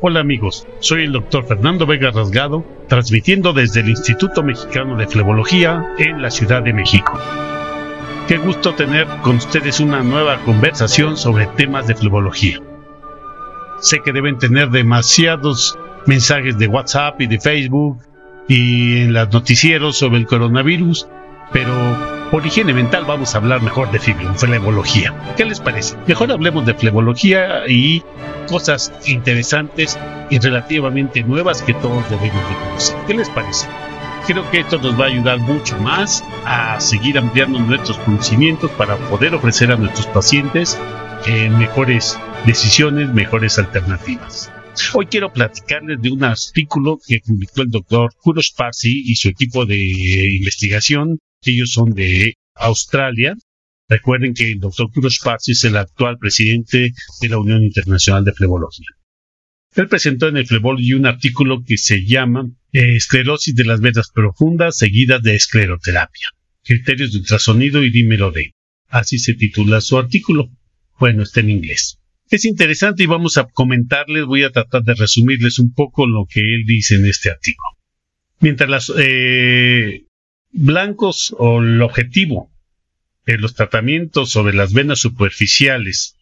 Hola amigos, soy el doctor Fernando Vega Rasgado, transmitiendo desde el Instituto Mexicano de Flebología en la Ciudad de México. Qué gusto tener con ustedes una nueva conversación sobre temas de flebología. Sé que deben tener demasiados mensajes de WhatsApp y de Facebook y en los noticieros sobre el coronavirus, pero por higiene mental vamos a hablar mejor de flebología. ¿Qué les parece? Mejor hablemos de flebología y cosas interesantes y relativamente nuevas que todos debemos de conocer. ¿Qué les parece? Creo que esto nos va a ayudar mucho más a seguir ampliando nuestros conocimientos para poder ofrecer a nuestros pacientes eh, mejores decisiones, mejores alternativas. Hoy quiero platicarles de un artículo que publicó el doctor Kuros Parsi y su equipo de investigación. Ellos son de Australia. Recuerden que el doctor Kuros Parsi es el actual presidente de la Unión Internacional de Flebología. Él presentó en el Flebology un artículo que se llama eh, Esclerosis de las venas profundas seguidas de escleroterapia. Criterios de ultrasonido y dímero D. Así se titula su artículo. Bueno, está en inglés. Es interesante y vamos a comentarles, voy a tratar de resumirles un poco lo que él dice en este artículo. Mientras los eh, blancos o el objetivo de los tratamientos sobre las venas superficiales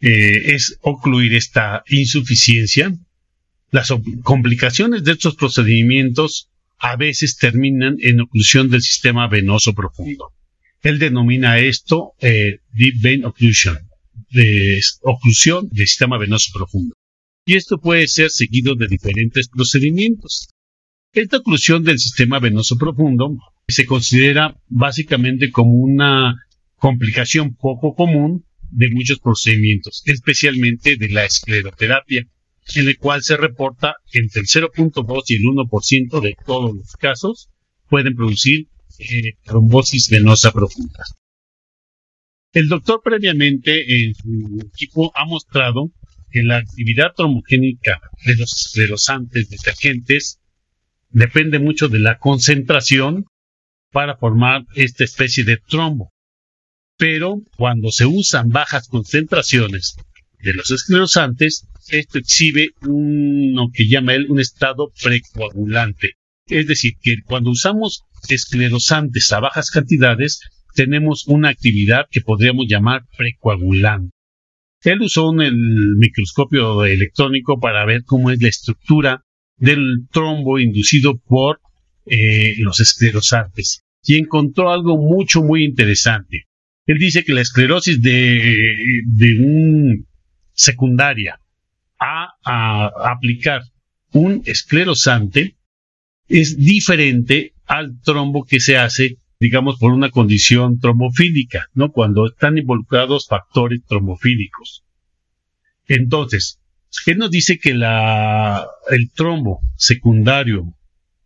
eh, es ocluir esta insuficiencia, las complicaciones de estos procedimientos a veces terminan en oclusión del sistema venoso profundo. Él denomina esto eh, deep vein occlusion de oclusión del sistema venoso profundo. Y esto puede ser seguido de diferentes procedimientos. Esta oclusión del sistema venoso profundo se considera básicamente como una complicación poco común de muchos procedimientos, especialmente de la escleroterapia, en el cual se reporta entre el 0.2 y el 1% de todos los casos pueden producir eh, trombosis venosa profunda. El doctor previamente en su equipo ha mostrado que la actividad trombogénica de los esclerosantes detergentes depende mucho de la concentración para formar esta especie de trombo. Pero cuando se usan bajas concentraciones de los esclerosantes, esto exhibe un, lo que llama él un estado precoagulante. Es decir, que cuando usamos esclerosantes a bajas cantidades, tenemos una actividad que podríamos llamar precoagulante. Él usó el microscopio electrónico para ver cómo es la estructura del trombo inducido por eh, los esclerosantes y encontró algo mucho, muy interesante. Él dice que la esclerosis de, de un secundaria a, aplicar un esclerosante es diferente al trombo que se hace digamos, por una condición trombofílica, ¿no? Cuando están involucrados factores trombofílicos. Entonces, él nos dice que el trombo secundario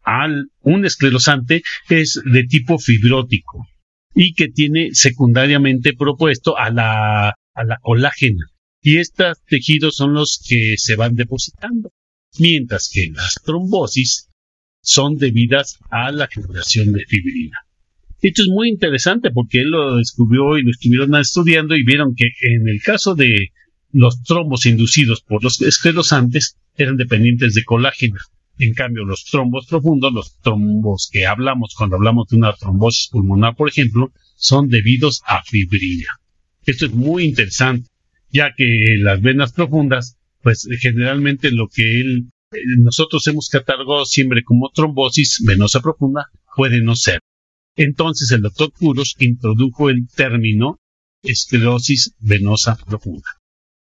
al un esclerosante es de tipo fibrótico y que tiene secundariamente propuesto a la, a la colágena. Y estos tejidos son los que se van depositando, mientras que las trombosis son debidas a la generación de fibrina. Esto es muy interesante porque él lo descubrió y lo estuvieron estudiando y vieron que en el caso de los trombos inducidos por los esclerosantes eran dependientes de colágeno. En cambio, los trombos profundos, los trombos que hablamos cuando hablamos de una trombosis pulmonar, por ejemplo, son debidos a fibrina. Esto es muy interesante. ya que las venas profundas, pues generalmente lo que él, eh, nosotros hemos catalogado siempre como trombosis venosa profunda, puede no ser. Entonces el doctor Puros introdujo el término esclerosis venosa profunda.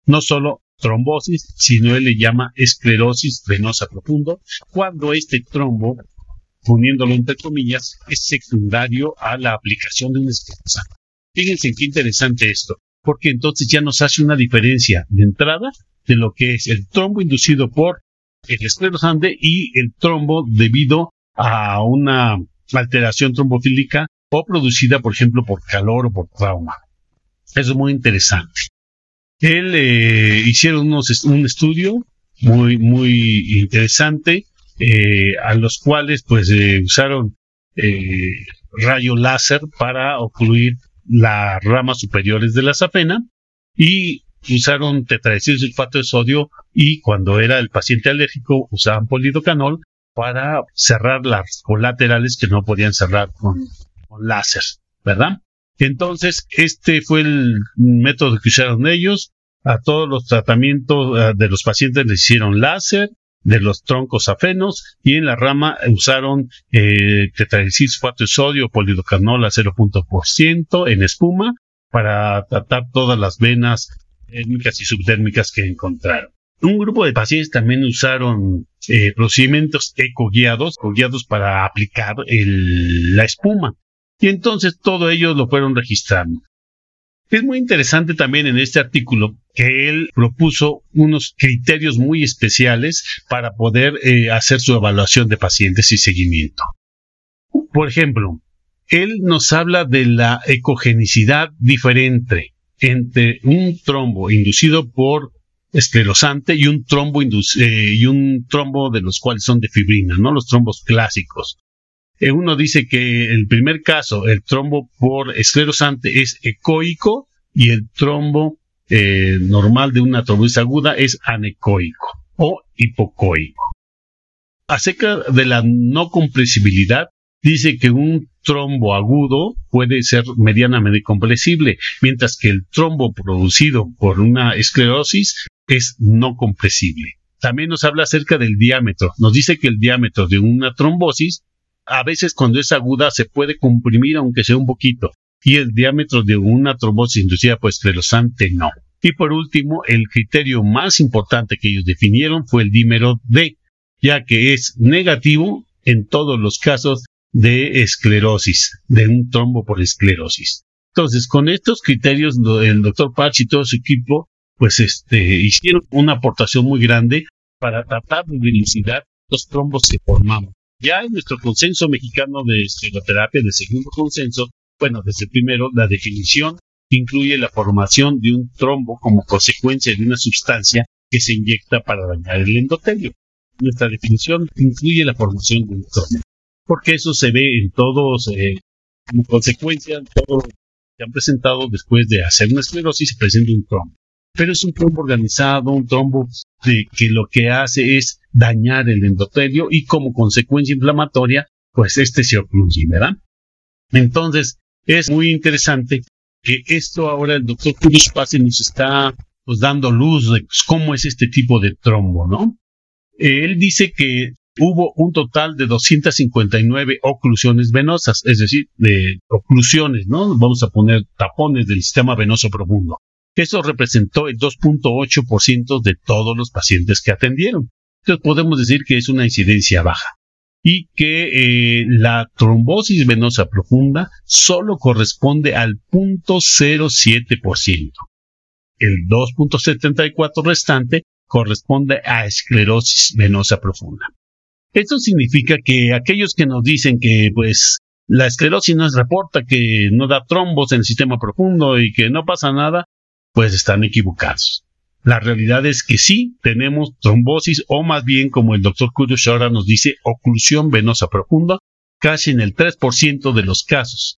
No solo trombosis, sino él le llama esclerosis venosa profundo, cuando este trombo, poniéndolo entre comillas, es secundario a la aplicación de un esclerosante. Fíjense qué interesante esto, porque entonces ya nos hace una diferencia de entrada de lo que es el trombo inducido por el esclerosante y el trombo debido a una alteración trombofílica o producida, por ejemplo, por calor o por trauma. Eso es muy interesante. Él eh, hicieron unos, un estudio muy, muy interesante, eh, a los cuales pues eh, usaron rayo láser para ocluir las ramas superiores de la safena y usaron sulfato de sodio y cuando era el paciente alérgico usaban polidocanol para cerrar las colaterales que no podían cerrar con, láser, ¿verdad? Entonces, este fue el método que usaron ellos. A todos los tratamientos eh, de los pacientes les hicieron láser, de los troncos afenos, y en la rama usaron eh, de sodio, polidocanol a 0.% en espuma para tratar todas las venas térmicas y subdérmicas que encontraron. Un grupo de pacientes también usaron eh, procedimientos eco-guiados, guiados para aplicar la espuma. Y entonces todo ello lo fueron registrando. Es muy interesante también en este artículo que él propuso unos criterios muy especiales para poder eh, hacer su evaluación de pacientes y seguimiento. Por ejemplo, él nos habla de la ecogenicidad diferente entre un trombo inducido por esclerosante y un trombo eh, y un trombo de los cuales son de fibrina, ¿no? Los trombos clásicos. Eh, uno dice que el primer caso, el trombo por esclerosante es ecoico y el trombo eh, normal de una trombosis aguda es anecoico o hipocoico. Acerca de la no compresibilidad, dice que un trombo agudo puede ser medianamente compresible, mientras que el trombo producido por una esclerosis es no compresible. También nos habla acerca del diámetro. Nos dice que el diámetro de una trombosis, a veces cuando es aguda, se puede comprimir aunque sea un poquito, y el diámetro de una trombosis inducida por esclerosante no. Y por último, el criterio más importante que ellos definieron fue el dímero D, ya que es negativo en todos los casos de esclerosis, de un trombo por esclerosis. Entonces, con estos criterios, el doctor Patch y todo su equipo, pues este, hicieron una aportación muy grande para tratar de dilucidar los trombos que formamos. Ya en nuestro consenso mexicano de estereoterapia, de segundo consenso, bueno, desde el primero, la definición incluye la formación de un trombo como consecuencia de una sustancia que se inyecta para dañar el endotelio. Nuestra definición incluye la formación de un trombo porque eso se ve en todos, eh, como consecuencia, en todo lo que han presentado después de hacer una esclerosis, se presenta un trombo. Pero es un trombo organizado, un trombo de, que lo que hace es dañar el endotelio y como consecuencia inflamatoria, pues este se ocluye, ¿verdad? Entonces, es muy interesante que esto ahora el doctor Cruz Pase nos está pues, dando luz de cómo es este tipo de trombo, ¿no? Él dice que hubo un total de 259 oclusiones venosas, es decir, de oclusiones, ¿no? Vamos a poner tapones del sistema venoso profundo. Eso representó el 2.8% de todos los pacientes que atendieron. Entonces podemos decir que es una incidencia baja y que eh, la trombosis venosa profunda solo corresponde al 0.07%. El 2.74 restante corresponde a esclerosis venosa profunda. Esto significa que aquellos que nos dicen que pues la esclerosis no es reporta que no da trombos en el sistema profundo y que no pasa nada, pues están equivocados. La realidad es que sí tenemos trombosis o más bien como el doctor Curios ahora nos dice oclusión venosa profunda casi en el 3% de los casos.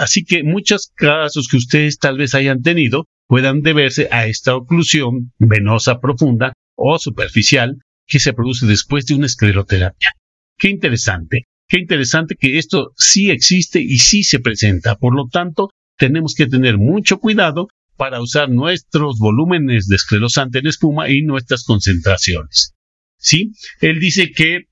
Así que muchos casos que ustedes tal vez hayan tenido puedan deberse a esta oclusión venosa profunda o superficial que se produce después de una escleroterapia. Qué interesante, qué interesante que esto sí existe y sí se presenta. Por lo tanto, tenemos que tener mucho cuidado para usar nuestros volúmenes de esclerosante en espuma y nuestras concentraciones. ¿Sí? Él dice que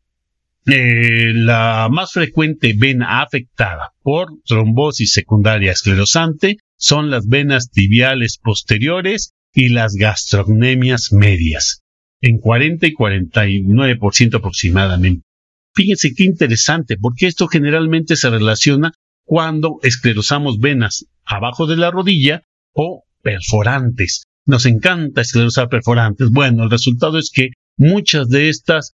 eh, la más frecuente vena afectada por trombosis secundaria esclerosante son las venas tibiales posteriores y las gastrocnemias medias, en 40 y 49% aproximadamente. Fíjense qué interesante, porque esto generalmente se relaciona cuando esclerosamos venas abajo de la rodilla o perforantes. Nos encanta esclerosar perforantes. Bueno, el resultado es que muchas de estas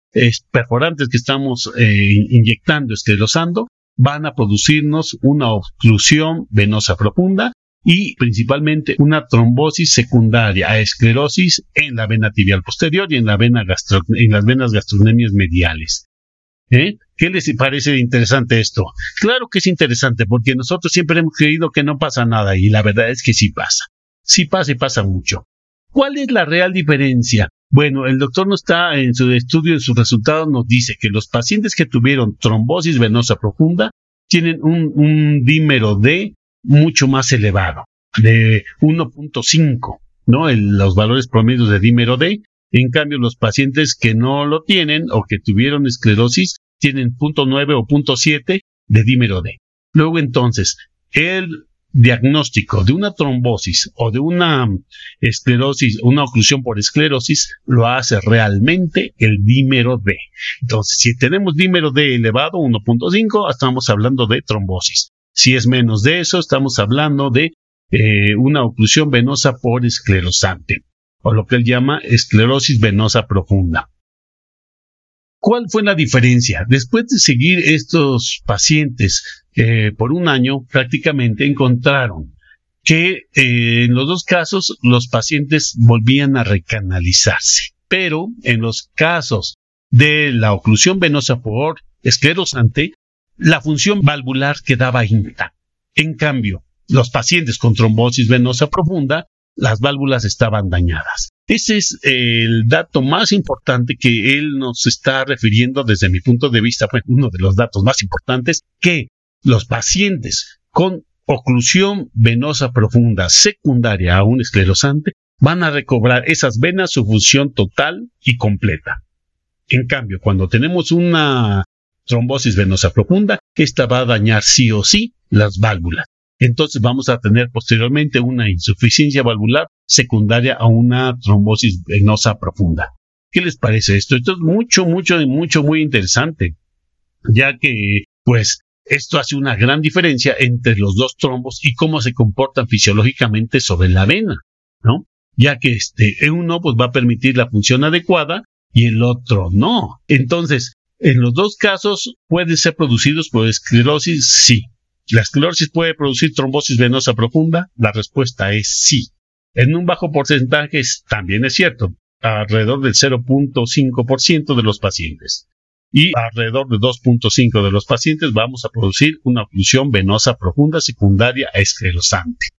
perforantes que estamos eh, inyectando, esclerosando, van a producirnos una oclusión venosa profunda y principalmente una trombosis secundaria a esclerosis en la vena tibial posterior y en, la vena en las venas gastrocnemias mediales. ¿Eh? ¿Qué les parece interesante esto? Claro que es interesante porque nosotros siempre hemos creído que no pasa nada y la verdad es que sí pasa. Sí pasa y pasa mucho. ¿Cuál es la real diferencia? Bueno, el doctor no está en su estudio, en sus resultados nos dice que los pacientes que tuvieron trombosis venosa profunda tienen un, dímero D mucho más elevado, de 1.5, ¿no? los valores promedios de dímero D. En cambio, los pacientes que no lo tienen o que tuvieron esclerosis tienen 0.9 o 0.7 de dímero D. Luego entonces, el diagnóstico de una trombosis o de una esclerosis, una oclusión por esclerosis, lo hace realmente el dímero D. Entonces, si tenemos dímero D elevado, 1.5, estamos hablando de trombosis. Si es menos de eso, estamos hablando de eh, una oclusión venosa por esclerosante, o lo que él llama esclerosis venosa profunda. ¿Cuál fue la diferencia? Después de seguir estos pacientes eh, por un año, prácticamente encontraron que eh, en los dos casos los pacientes volvían a recanalizarse, pero en los casos de la oclusión venosa por esclerosante, la función valvular quedaba intacta. En cambio, los pacientes con trombosis venosa profunda, las válvulas estaban dañadas. Ese es el dato más importante que él nos está refiriendo desde mi punto de vista, fue uno de los datos más importantes, que los pacientes con oclusión venosa profunda secundaria a un esclerosante van a recobrar esas venas su función total y completa. En cambio, cuando tenemos una trombosis venosa profunda, esta va a dañar sí o sí las válvulas. Entonces vamos a tener posteriormente una insuficiencia valvular secundaria a una trombosis venosa profunda. ¿Qué les parece esto? Esto es mucho, mucho, mucho, muy interesante, ya que, pues, esto hace una gran diferencia entre los dos trombos y cómo se comportan fisiológicamente sobre la vena, ¿no? Ya que este, uno pues va a permitir la función adecuada y el otro no. Entonces, en los dos casos pueden ser producidos por esclerosis, sí. ¿La esclerosis puede producir trombosis venosa profunda? La respuesta es sí. En un bajo porcentaje también es cierto, alrededor del 0.5% de los pacientes. Y alrededor de 2.5% de los pacientes vamos a producir una oclusión venosa profunda secundaria a esclerosante.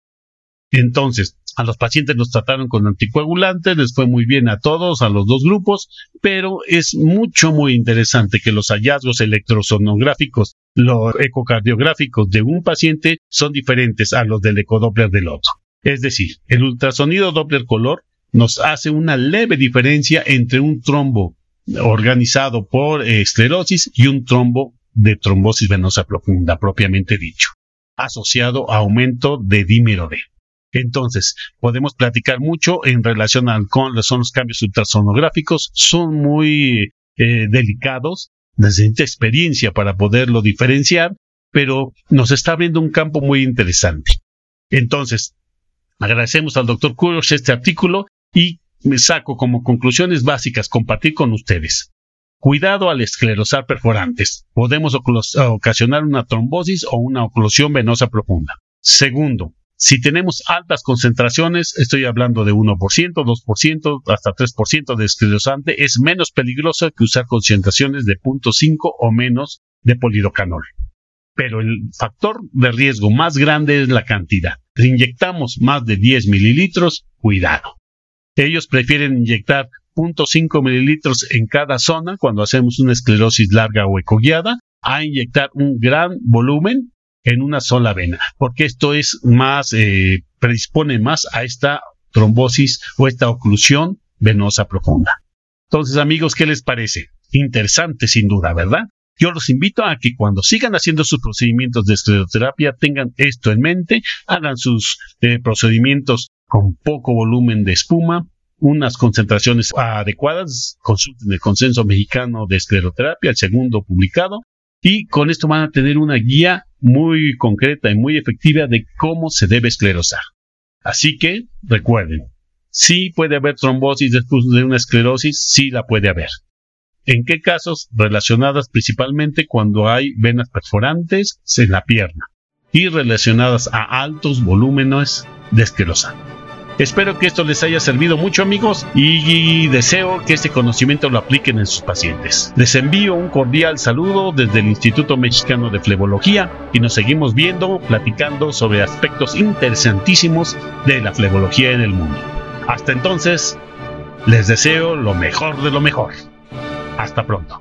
Entonces, a los pacientes los trataron con anticoagulantes, les fue muy bien a todos, a los dos grupos, pero es mucho, muy interesante que los hallazgos electrosonográficos, los ecocardiográficos de un paciente son diferentes a los del ecodoppler del otro. Es decir, el ultrasonido Doppler color nos hace una leve diferencia entre un trombo organizado por esclerosis y un trombo de trombosis venosa profunda, propiamente dicho, asociado a aumento de dímero D. Entonces, podemos platicar mucho en relación con los cambios ultrasonográficos, son muy eh, delicados, necesita experiencia para poderlo diferenciar, pero nos está abriendo un campo muy interesante. Entonces, agradecemos al doctor Kurosh este artículo y me saco como conclusiones básicas compartir con ustedes. Cuidado al esclerosar perforantes. Podemos ocasionar una trombosis o una oclusión venosa profunda. Segundo, si tenemos altas concentraciones, estoy hablando de 1%, 2%, hasta 3% de esclerosante, es menos peligroso que usar concentraciones de 0.5 o menos de polidocanol. Pero el factor de riesgo más grande es la cantidad. Si inyectamos más de 10 mililitros, cuidado. Ellos prefieren inyectar 0.5 mililitros en cada zona cuando hacemos una esclerosis larga o ecoguiada a inyectar un gran volumen en una sola vena, porque esto es más eh, predispone más a esta trombosis o esta oclusión venosa profunda. Entonces, amigos, ¿qué les parece? Interesante sin duda, ¿verdad? Yo los invito a que cuando sigan haciendo sus procedimientos de escleroterapia tengan esto en mente, hagan sus eh, procedimientos con poco volumen de espuma, unas concentraciones adecuadas, consulten el consenso mexicano de escleroterapia, el segundo publicado, y con esto van a tener una guía muy concreta y muy efectiva de cómo se debe esclerosar. Así que recuerden, sí puede haber trombosis después de una esclerosis, sí la puede haber. ¿En qué casos? Relacionadas principalmente cuando hay venas perforantes en la pierna y relacionadas a altos volúmenes de esclerosa. Espero que esto les haya servido mucho amigos y deseo que este conocimiento lo apliquen en sus pacientes. Les envío un cordial saludo desde el Instituto Mexicano de Flebología y nos seguimos viendo, platicando sobre aspectos interesantísimos de la flebología en el mundo. Hasta entonces, les deseo lo mejor de lo mejor. Hasta pronto.